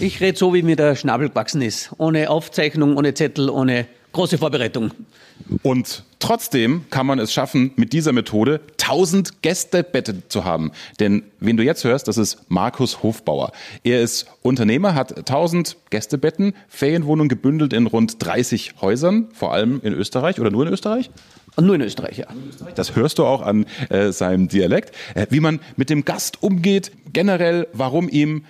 Ich rede so, wie mir der Schnabel gewachsen ist. Ohne Aufzeichnung, ohne Zettel, ohne große Vorbereitung. Und trotzdem kann man es schaffen, mit dieser Methode 1000 Gästebetten zu haben. Denn wen du jetzt hörst, das ist Markus Hofbauer. Er ist Unternehmer, hat 1000 Gästebetten, Ferienwohnungen gebündelt in rund 30 Häusern, vor allem in Österreich oder nur in Österreich? Nur in Österreich, ja. Das hörst du auch an äh, seinem Dialekt. Äh, wie man mit dem Gast umgeht, generell, warum ihm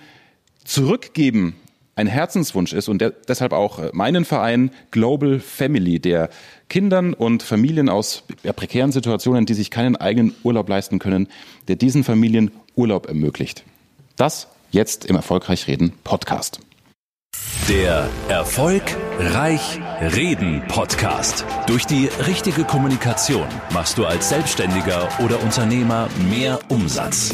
Zurückgeben ein Herzenswunsch ist und der, deshalb auch äh, meinen Verein Global Family, der Kindern und Familien aus ja, prekären Situationen, die sich keinen eigenen Urlaub leisten können, der diesen Familien Urlaub ermöglicht. Das jetzt im Erfolgreich Reden Podcast. Der Erfolg Reich Reden Podcast. Durch die richtige Kommunikation machst du als Selbstständiger oder Unternehmer mehr Umsatz.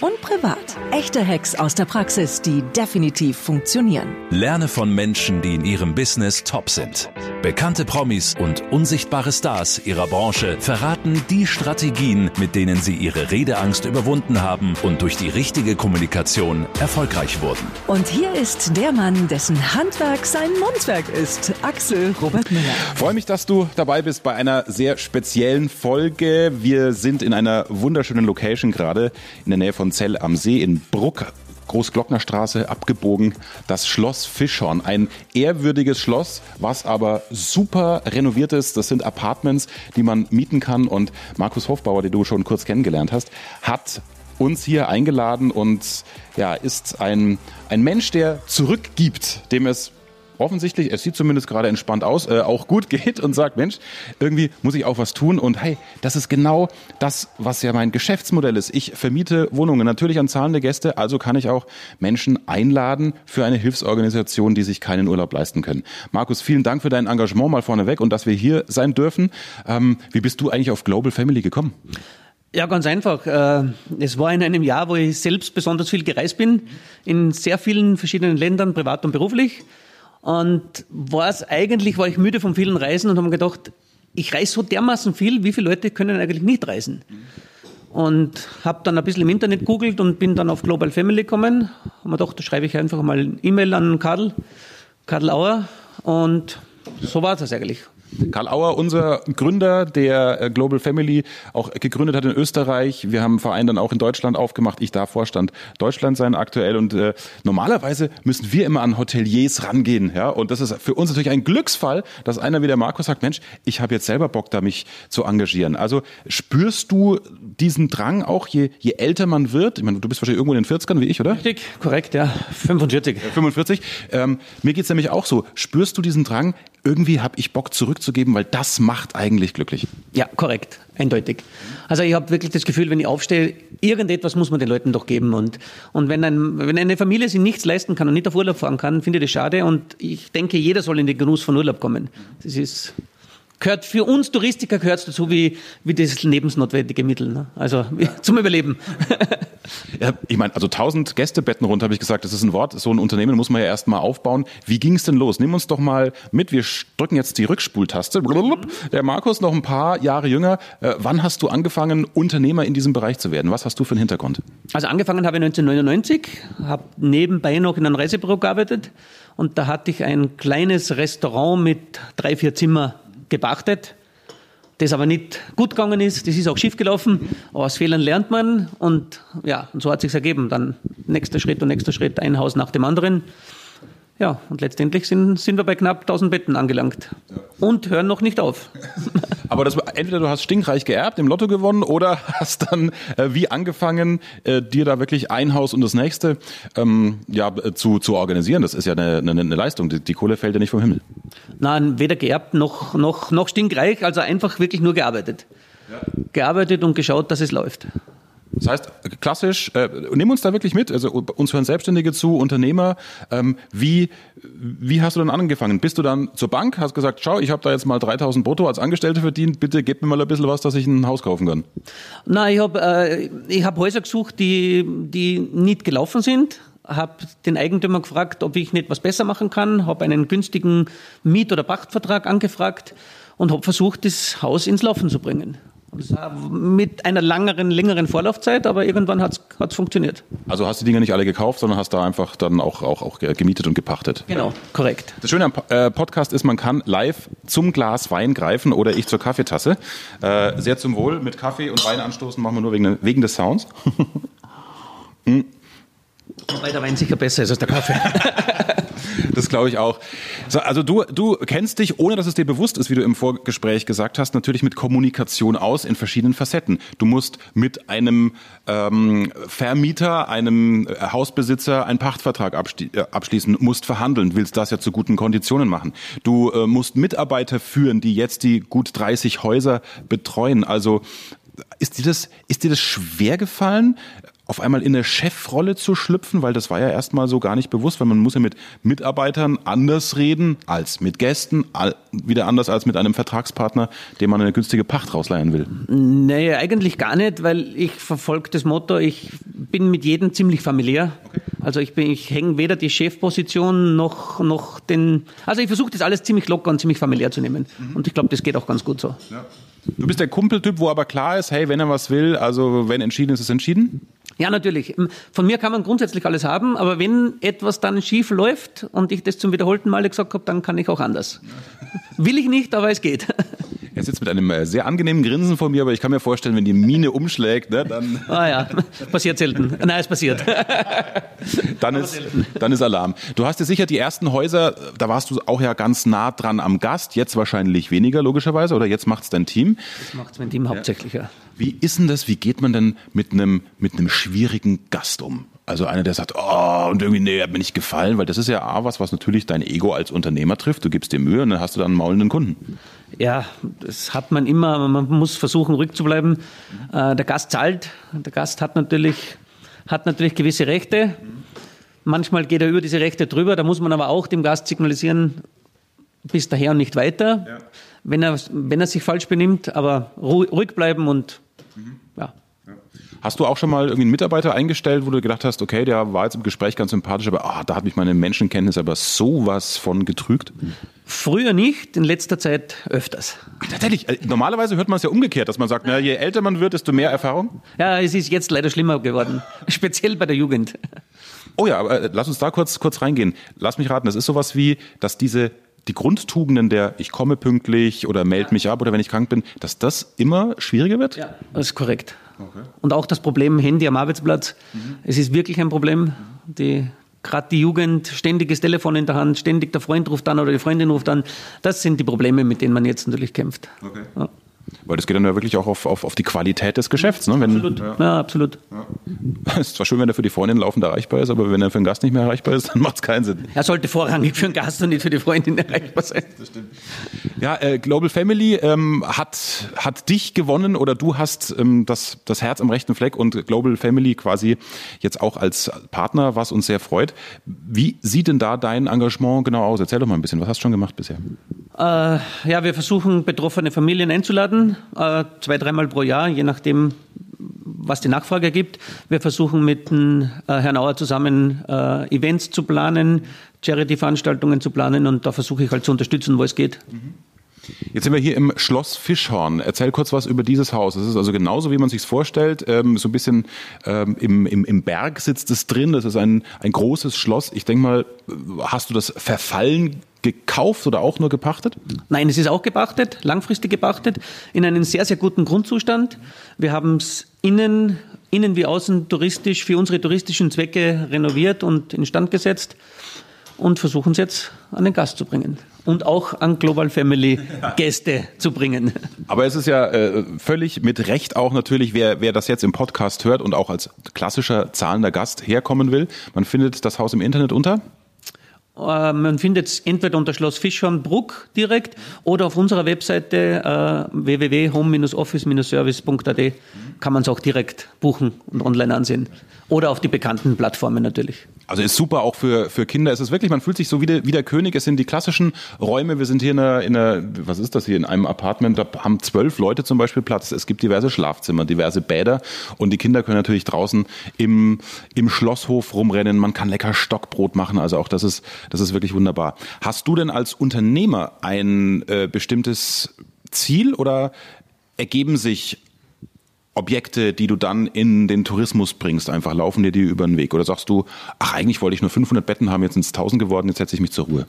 und privat. Echte Hacks aus der Praxis, die definitiv funktionieren. Lerne von Menschen, die in ihrem Business top sind. Bekannte Promis und unsichtbare Stars ihrer Branche verraten die Strategien, mit denen sie ihre Redeangst überwunden haben und durch die richtige Kommunikation erfolgreich wurden. Und hier ist der Mann, dessen Handwerk sein Mundwerk ist, Axel Robert Müller. Freue mich, dass du dabei bist bei einer sehr speziellen Folge. Wir sind in einer wunderschönen Location gerade in der Nähe von Zell am See in Bruck. Großglocknerstraße abgebogen, das Schloss Fischhorn. Ein ehrwürdiges Schloss, was aber super renoviert ist. Das sind Apartments, die man mieten kann. Und Markus Hofbauer, den du schon kurz kennengelernt hast, hat uns hier eingeladen und ja, ist ein, ein Mensch, der zurückgibt, dem es offensichtlich, es sieht zumindest gerade entspannt aus, äh, auch gut geht und sagt, Mensch, irgendwie muss ich auch was tun. Und hey, das ist genau das, was ja mein Geschäftsmodell ist. Ich vermiete Wohnungen natürlich an zahlende Gäste, also kann ich auch Menschen einladen für eine Hilfsorganisation, die sich keinen Urlaub leisten können. Markus, vielen Dank für dein Engagement mal vorneweg und dass wir hier sein dürfen. Ähm, wie bist du eigentlich auf Global Family gekommen? Ja, ganz einfach. Äh, es war in einem Jahr, wo ich selbst besonders viel gereist bin, in sehr vielen verschiedenen Ländern, privat und beruflich. Und war es eigentlich, war ich müde von vielen Reisen und habe gedacht, ich reise so dermaßen viel, wie viele Leute können eigentlich nicht reisen? Und habe dann ein bisschen im Internet googelt und bin dann auf Global Family gekommen. Habe mir gedacht, da schreibe ich einfach mal ein E-Mail an Karl, Karl Auer. Und so war das eigentlich. Karl Auer, unser Gründer, der äh, Global Family auch gegründet hat in Österreich. Wir haben einen Verein dann auch in Deutschland aufgemacht. Ich darf Vorstand Deutschland sein aktuell. Und äh, normalerweise müssen wir immer an Hoteliers rangehen. Ja? Und das ist für uns natürlich ein Glücksfall, dass einer wie der Markus sagt, Mensch, ich habe jetzt selber Bock, da mich zu engagieren. Also spürst du diesen Drang auch, je, je älter man wird? Ich meine, du bist wahrscheinlich irgendwo in den 40ern wie ich, oder? Richtig, korrekt, ja. 45. 45. Ähm, mir geht's nämlich auch so. Spürst du diesen Drang, irgendwie habe ich Bock zurückzugeben, weil das macht eigentlich glücklich. Ja, korrekt, eindeutig. Also ich habe wirklich das Gefühl, wenn ich aufstehe, irgendetwas muss man den Leuten doch geben. Und, und wenn, ein, wenn eine Familie sich nichts leisten kann und nicht auf Urlaub fahren kann, finde ich das schade. Und ich denke, jeder soll in den Genuss von Urlaub kommen. Das ist gehört für uns Touristiker gehört es dazu wie, wie das lebensnotwendige Mittel. Ne? Also zum Überleben. Ja, ich meine, also 1000 Gästebetten runter, habe ich gesagt, das ist ein Wort. So ein Unternehmen muss man ja erstmal aufbauen. Wie ging es denn los? Nimm uns doch mal mit. Wir drücken jetzt die Rückspultaste. Der Markus noch ein paar Jahre jünger. Äh, wann hast du angefangen, Unternehmer in diesem Bereich zu werden? Was hast du für einen Hintergrund? Also angefangen habe ich 1999, habe nebenbei noch in einem Reisebüro gearbeitet und da hatte ich ein kleines Restaurant mit drei, vier Zimmer gepachtet, das aber nicht gut gegangen ist. Das ist auch schief gelaufen. Aus Fehlern lernt man und ja, und so hat sich ergeben. Dann nächster Schritt und nächster Schritt, ein Haus nach dem anderen. Ja, und letztendlich sind, sind wir bei knapp 1000 Betten angelangt. Ja. Und hören noch nicht auf. Aber das, entweder du hast stinkreich geerbt, im Lotto gewonnen, oder hast dann äh, wie angefangen, äh, dir da wirklich ein Haus und das nächste ähm, ja, zu, zu organisieren. Das ist ja eine, eine, eine Leistung. Die, die, Kohle fällt ja nicht vom Himmel. Nein, weder geerbt noch, noch, noch stinkreich, also einfach wirklich nur gearbeitet. Ja. Gearbeitet und geschaut, dass es läuft. Das heißt, klassisch, äh, nimm uns da wirklich mit. Also uns hören Selbstständige zu, Unternehmer. Ähm, wie, wie hast du dann angefangen? Bist du dann zur Bank, hast gesagt, schau, ich habe da jetzt mal 3000 brutto als Angestellte verdient, bitte gib mir mal ein bisschen was, dass ich ein Haus kaufen kann. Nein, ich habe äh, hab Häuser gesucht, die, die nicht gelaufen sind habe den Eigentümer gefragt, ob ich nicht was besser machen kann, habe einen günstigen Miet- oder Pachtvertrag angefragt und habe versucht, das Haus ins Laufen zu bringen. Mit einer langeren, längeren Vorlaufzeit, aber irgendwann hat es funktioniert. Also hast du die Dinger nicht alle gekauft, sondern hast da einfach dann auch, auch, auch gemietet und gepachtet. Genau, korrekt. Das Schöne am äh, Podcast ist, man kann live zum Glas Wein greifen oder ich zur Kaffeetasse. Äh, sehr zum Wohl. Mit Kaffee und Wein anstoßen machen wir nur wegen, wegen des Sounds. hm. Wobei der Wein sicher besser ist als der Kaffee. das glaube ich auch. So, also du, du kennst dich, ohne dass es dir bewusst ist, wie du im Vorgespräch gesagt hast, natürlich mit Kommunikation aus in verschiedenen Facetten. Du musst mit einem ähm, Vermieter, einem äh, Hausbesitzer einen Pachtvertrag äh, abschließen, musst verhandeln, willst das ja zu guten Konditionen machen. Du äh, musst Mitarbeiter führen, die jetzt die gut 30 Häuser betreuen. Also ist dir das, ist dir das schwer gefallen, auf einmal in eine Chefrolle zu schlüpfen, weil das war ja erstmal so gar nicht bewusst, weil man muss ja mit Mitarbeitern anders reden als mit Gästen, wieder anders als mit einem Vertragspartner, dem man eine günstige Pacht rausleihen will. Nee, eigentlich gar nicht, weil ich verfolge das Motto, ich bin mit jedem ziemlich familiär. Okay. Also ich bin, ich hänge weder die Chefposition noch, noch den, also ich versuche das alles ziemlich locker und ziemlich familiär zu nehmen. Mhm. Und ich glaube, das geht auch ganz gut so. Ja. Du bist der Kumpeltyp, wo aber klar ist, hey, wenn er was will, also wenn entschieden ist, ist entschieden? Ja, natürlich. Von mir kann man grundsätzlich alles haben, aber wenn etwas dann schief läuft und ich das zum wiederholten Male gesagt habe, dann kann ich auch anders. Will ich nicht, aber es geht. Er sitzt mit einem äh, sehr angenehmen Grinsen vor mir, aber ich kann mir vorstellen, wenn die Mine umschlägt, ne, dann. Ah ja, passiert selten. Nein, es passiert. dann, ist, dann ist Alarm. Du hast ja sicher die ersten Häuser, da warst du auch ja ganz nah dran am Gast, jetzt wahrscheinlich weniger, logischerweise, oder jetzt macht es dein Team? Das macht mein Team hauptsächlich, ja. Wie ist denn das? Wie geht man denn mit einem, mit einem schwierigen Gast um? Also einer, der sagt, oh, und irgendwie, nee, hat mir nicht gefallen, weil das ist ja A, was, was natürlich dein Ego als Unternehmer trifft. Du gibst dir Mühe und dann hast du dann einen maulenden Kunden. Ja, das hat man immer. Man muss versuchen, ruhig zu bleiben. Äh, der Gast zahlt. Der Gast hat natürlich, hat natürlich gewisse Rechte. Manchmal geht er über diese Rechte drüber. Da muss man aber auch dem Gast signalisieren, bis daher und nicht weiter. Ja. Wenn, er, wenn er sich falsch benimmt, aber ruhig bleiben und mhm. Hast du auch schon mal irgendwie einen Mitarbeiter eingestellt, wo du gedacht hast, okay, der war jetzt im Gespräch ganz sympathisch, aber ah, da hat mich meine Menschenkenntnis aber sowas von getrügt? Früher nicht, in letzter Zeit öfters. Ach, tatsächlich, äh, normalerweise hört man es ja umgekehrt, dass man sagt, na, je älter man wird, desto mehr Erfahrung. Ja, es ist jetzt leider schlimmer geworden, speziell bei der Jugend. Oh ja, aber äh, lass uns da kurz, kurz reingehen. Lass mich raten, das ist sowas wie, dass diese die Grundtugenden der ich komme pünktlich oder melde mich ab oder wenn ich krank bin, dass das immer schwieriger wird? Ja, das ist korrekt. Okay. Und auch das Problem Handy am Arbeitsplatz. Mhm. Es ist wirklich ein Problem. Die, Gerade die Jugend, ständiges Telefon in der Hand, ständig der Freund ruft an oder die Freundin ruft an. Das sind die Probleme, mit denen man jetzt natürlich kämpft. Okay. Ja. Weil das geht dann ja wirklich auch auf, auf, auf die Qualität des Geschäfts. Ne? Wenn, absolut. Ja, ja absolut. Ja. ist zwar schön, wenn er für die Freundin laufend erreichbar ist, aber wenn er für den Gast nicht mehr erreichbar ist, dann macht es keinen Sinn. Er sollte vorrangig für den Gast und nicht für die Freundin erreichbar sein. Das stimmt. Ja, äh, Global Family ähm, hat, hat dich gewonnen oder du hast ähm, das, das Herz am rechten Fleck und Global Family quasi jetzt auch als Partner, was uns sehr freut. Wie sieht denn da dein Engagement genau aus? Erzähl doch mal ein bisschen, was hast du schon gemacht bisher? Äh, ja, wir versuchen betroffene Familien einzuladen, äh, zwei, dreimal pro Jahr, je nachdem, was die Nachfrage gibt. Wir versuchen mit dem, äh, Herrn Auer zusammen Events zu planen, Charity-Veranstaltungen zu planen und da versuche ich halt zu unterstützen, wo es geht. Jetzt sind wir hier im Schloss Fischhorn. Erzähl kurz was über dieses Haus. Es ist also genauso, wie man sich vorstellt. Ähm, so ein bisschen ähm, im, im, im Berg sitzt es drin. Das ist ein, ein großes Schloss. Ich denke mal, hast du das Verfallen gekauft oder auch nur gepachtet? Nein, es ist auch gepachtet, langfristig gepachtet, in einem sehr, sehr guten Grundzustand. Wir haben es innen, innen wie außen touristisch für unsere touristischen Zwecke renoviert und instand gesetzt und versuchen es jetzt an den Gast zu bringen und auch an Global Family Gäste zu bringen. Aber es ist ja äh, völlig mit Recht auch natürlich, wer, wer das jetzt im Podcast hört und auch als klassischer zahlender Gast herkommen will. Man findet das Haus im Internet unter? Äh, man findet es entweder unter Schloss Fischhornbruck direkt oder auf unserer Webseite äh, www.home-office-service.at. kann man es auch direkt buchen und online ansehen. Oder auf die bekannten Plattformen natürlich. Also ist super auch für, für Kinder. Es ist wirklich, man fühlt sich so wie der, wie der König. Es sind die klassischen Räume. Wir sind hier in einer, in was ist das hier, in einem Apartment. Da haben zwölf Leute zum Beispiel Platz. Es gibt diverse Schlafzimmer, diverse Bäder. Und die Kinder können natürlich draußen im, im Schlosshof rumrennen. Man kann lecker Stockbrot machen. Also auch das ist, das ist wirklich wunderbar. Hast du denn als Unternehmer ein äh, bestimmtes Ziel oder ergeben sich Objekte, die du dann in den Tourismus bringst, einfach laufen dir die über den Weg? Oder sagst du, ach, eigentlich wollte ich nur 500 Betten haben, jetzt sind es 1000 geworden, jetzt setze ich mich zur Ruhe?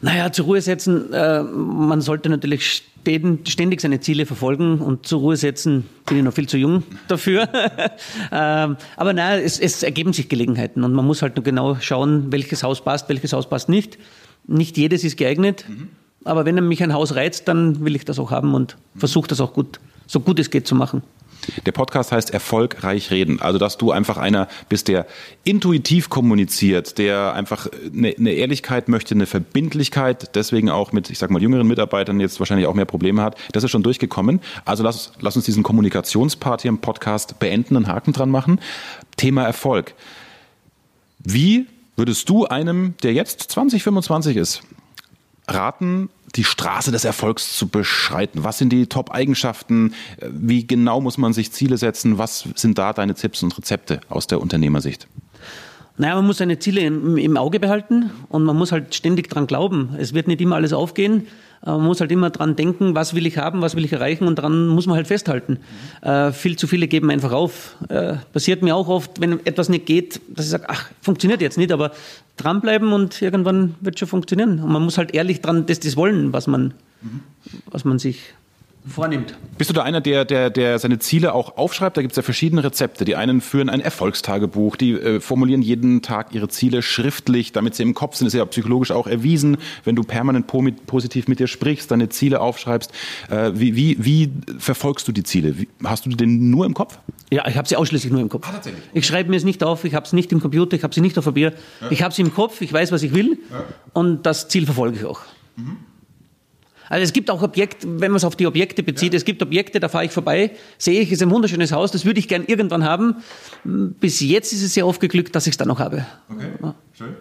Naja, zur Ruhe setzen, äh, man sollte natürlich ständig seine Ziele verfolgen und zur Ruhe setzen bin ich noch viel zu jung dafür. ähm, aber nein, es, es, ergeben sich Gelegenheiten und man muss halt nur genau schauen, welches Haus passt, welches Haus passt nicht. Nicht jedes ist geeignet, mhm. aber wenn mich ein Haus reizt, dann will ich das auch haben und versuche das auch gut so gut es geht zu machen. Der Podcast heißt Erfolgreich reden. Also, dass du einfach einer bist, der intuitiv kommuniziert, der einfach eine, eine, Ehrlichkeit möchte, eine Verbindlichkeit, deswegen auch mit, ich sag mal, jüngeren Mitarbeitern jetzt wahrscheinlich auch mehr Probleme hat. Das ist schon durchgekommen. Also, lass, lass uns diesen Kommunikationspart hier im Podcast beenden, einen Haken dran machen. Thema Erfolg. Wie würdest du einem, der jetzt 2025 ist, raten, die Straße des Erfolgs zu beschreiten? Was sind die Top-Eigenschaften? Wie genau muss man sich Ziele setzen? Was sind da deine Tipps und Rezepte aus der Unternehmersicht? Naja, man muss seine Ziele im, im, Auge behalten und man muss halt ständig dran glauben. Es wird nicht immer alles aufgehen. Man muss halt immer dran denken, was will ich haben, was will ich erreichen und daran muss man halt festhalten. Mhm. Äh, viel zu viele geben einfach auf. Äh, passiert mir auch oft, wenn etwas nicht geht, dass ich sage, ach, funktioniert jetzt nicht, aber dranbleiben und irgendwann wird schon funktionieren. Und man muss halt ehrlich dran, das, das wollen, was man, mhm. was man sich vornimmt. Bist du da einer, der, der, der seine Ziele auch aufschreibt? Da gibt es ja verschiedene Rezepte. Die einen führen ein Erfolgstagebuch, die äh, formulieren jeden Tag ihre Ziele schriftlich, damit sie im Kopf sind. Das ist ja psychologisch auch erwiesen. Wenn du permanent positiv mit dir sprichst, deine Ziele aufschreibst. Äh, wie, wie, wie verfolgst du die Ziele? Wie, hast du die denn nur im Kopf? Ja, ich habe sie ausschließlich nur im Kopf. Ah, ich schreibe mir es nicht auf, ich habe es nicht im Computer, ich habe sie nicht auf Papier. Ja. Ich habe sie im Kopf, ich weiß, was ich will ja. und das Ziel verfolge ich auch. Mhm. Also es gibt auch Objekte, wenn man es auf die Objekte bezieht, ja. es gibt Objekte, da fahre ich vorbei, sehe ich, ist ein wunderschönes Haus, das würde ich gern irgendwann haben. Bis jetzt ist es sehr oft geglückt, dass ich es dann noch habe. Okay, ja. schön.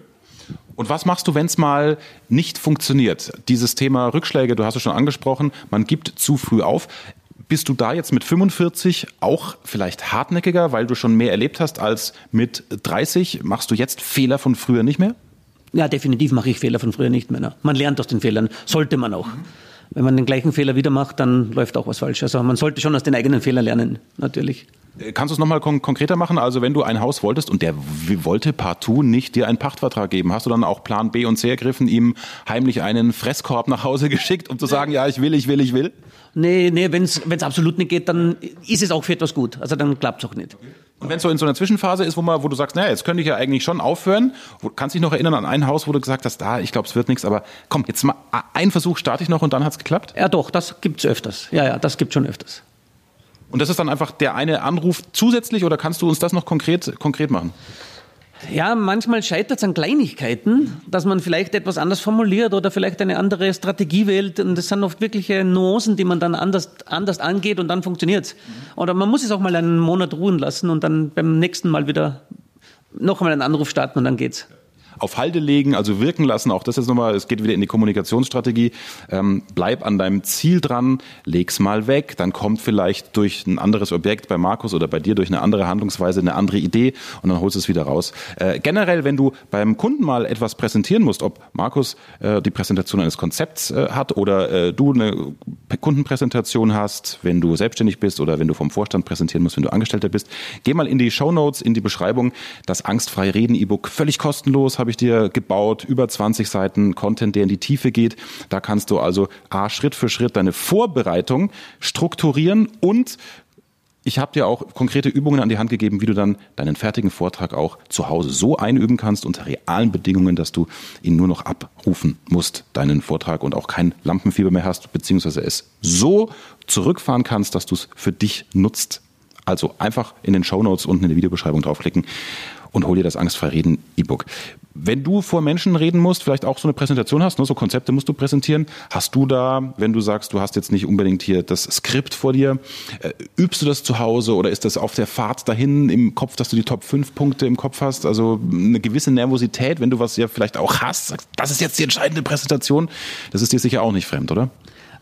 Und was machst du, wenn es mal nicht funktioniert? Dieses Thema Rückschläge, du hast es schon angesprochen, man gibt zu früh auf. Bist du da jetzt mit 45 auch vielleicht hartnäckiger, weil du schon mehr erlebt hast als mit 30? Machst du jetzt Fehler von früher nicht mehr? Ja, definitiv mache ich Fehler von früher nicht mehr. Ne? Man lernt aus den Fehlern, sollte man auch. Wenn man den gleichen Fehler wieder macht, dann läuft auch was falsch. Also man sollte schon aus den eigenen Fehlern lernen, natürlich. Äh, kannst du es nochmal kon konkreter machen? Also wenn du ein Haus wolltest und der wollte partout nicht dir einen Pachtvertrag geben, hast du dann auch Plan B und C ergriffen, ihm heimlich einen Fresskorb nach Hause geschickt, um zu sagen, ja, ich will, ich will, ich will? Nee, nee, wenn es absolut nicht geht, dann ist es auch für etwas gut. Also dann klappt es auch nicht. Okay. Und wenn es so in so einer Zwischenphase ist, wo, man, wo du sagst, naja, jetzt könnte ich ja eigentlich schon aufhören, wo, kannst dich noch erinnern an ein Haus, wo du gesagt hast, da, ich glaube, es wird nichts, aber komm, jetzt mal einen Versuch starte ich noch und dann hat es geklappt? Ja, doch, das gibt's öfters. Ja, ja, das gibt schon öfters. Und das ist dann einfach der eine Anruf zusätzlich oder kannst du uns das noch konkret, konkret machen? Ja, manchmal scheitert es an Kleinigkeiten, dass man vielleicht etwas anders formuliert oder vielleicht eine andere Strategie wählt. Und das sind oft wirkliche Nuancen, die man dann anders, anders angeht und dann funktioniert es. Oder man muss es auch mal einen Monat ruhen lassen und dann beim nächsten Mal wieder noch einmal einen Anruf starten und dann geht's auf Halde legen, also wirken lassen. Auch das jetzt nochmal, es geht wieder in die Kommunikationsstrategie. Ähm, bleib an deinem Ziel dran, leg's mal weg. Dann kommt vielleicht durch ein anderes Objekt bei Markus oder bei dir durch eine andere Handlungsweise eine andere Idee und dann holst du es wieder raus. Äh, generell, wenn du beim Kunden mal etwas präsentieren musst, ob Markus äh, die Präsentation eines Konzepts äh, hat oder äh, du eine Kundenpräsentation hast, wenn du selbstständig bist oder wenn du vom Vorstand präsentieren musst, wenn du Angestellter bist, geh mal in die Show Notes, in die Beschreibung. Das angstfrei Reden E-Book völlig kostenlos habe ich dir gebaut, über 20 Seiten Content, der in die Tiefe geht. Da kannst du also A, Schritt für Schritt deine Vorbereitung strukturieren und ich habe dir auch konkrete Übungen an die Hand gegeben, wie du dann deinen fertigen Vortrag auch zu Hause so einüben kannst unter realen Bedingungen, dass du ihn nur noch abrufen musst, deinen Vortrag und auch kein Lampenfieber mehr hast, beziehungsweise es so zurückfahren kannst, dass du es für dich nutzt. Also einfach in den Show Notes unten in der Videobeschreibung draufklicken und hol dir das Angstfrei Reden E-Book. Wenn du vor Menschen reden musst, vielleicht auch so eine Präsentation hast, ne, so Konzepte musst du präsentieren, hast du da, wenn du sagst, du hast jetzt nicht unbedingt hier das Skript vor dir, äh, übst du das zu Hause oder ist das auf der Fahrt dahin im Kopf, dass du die Top 5 Punkte im Kopf hast? Also eine gewisse Nervosität, wenn du was ja vielleicht auch hast, sagst, das ist jetzt die entscheidende Präsentation, das ist dir sicher auch nicht fremd, oder?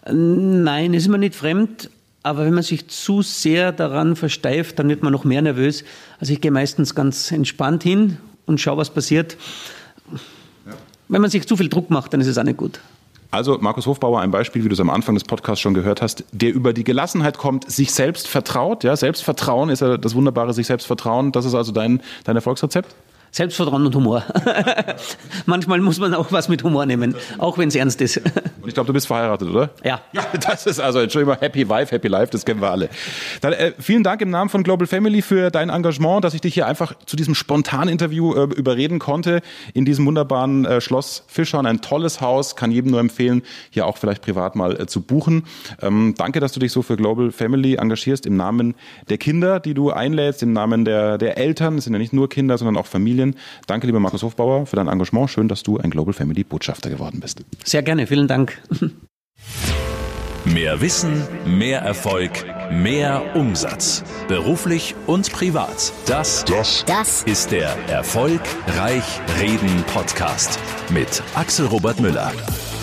Nein, ist mir nicht fremd. Aber wenn man sich zu sehr daran versteift, dann wird man noch mehr nervös. Also ich gehe meistens ganz entspannt hin und schaue, was passiert. Wenn man sich zu viel Druck macht, dann ist es auch nicht gut. Also Markus Hofbauer, ein Beispiel, wie du es am Anfang des Podcasts schon gehört hast, der über die Gelassenheit kommt, sich selbst vertraut. Ja, Selbstvertrauen ist ja das Wunderbare, sich selbst vertrauen. Das ist also dein, dein Erfolgsrezept? Selbstvertrauen und Humor. Manchmal muss man auch was mit Humor nehmen, auch wenn es ernst ist. Und ich glaube, du bist verheiratet, oder? Ja. Ja, das ist also, Entschuldigung, Happy Wife, Happy Life, das kennen wir alle. Dann, äh, vielen Dank im Namen von Global Family für dein Engagement, dass ich dich hier einfach zu diesem Spontan-Interview äh, überreden konnte in diesem wunderbaren äh, Schloss Fischhorn. Ein tolles Haus, kann jedem nur empfehlen, hier auch vielleicht privat mal äh, zu buchen. Ähm, danke, dass du dich so für Global Family engagierst, im Namen der Kinder, die du einlädst, im Namen der, der Eltern. Es sind ja nicht nur Kinder, sondern auch Familien. Danke, lieber Markus Hofbauer, für dein Engagement. Schön, dass du ein Global Family Botschafter geworden bist. Sehr gerne, vielen Dank. Mehr Wissen, mehr Erfolg, mehr Umsatz. Beruflich und privat. Das, das, das ist der Erfolgreich Reden Podcast mit Axel Robert Müller.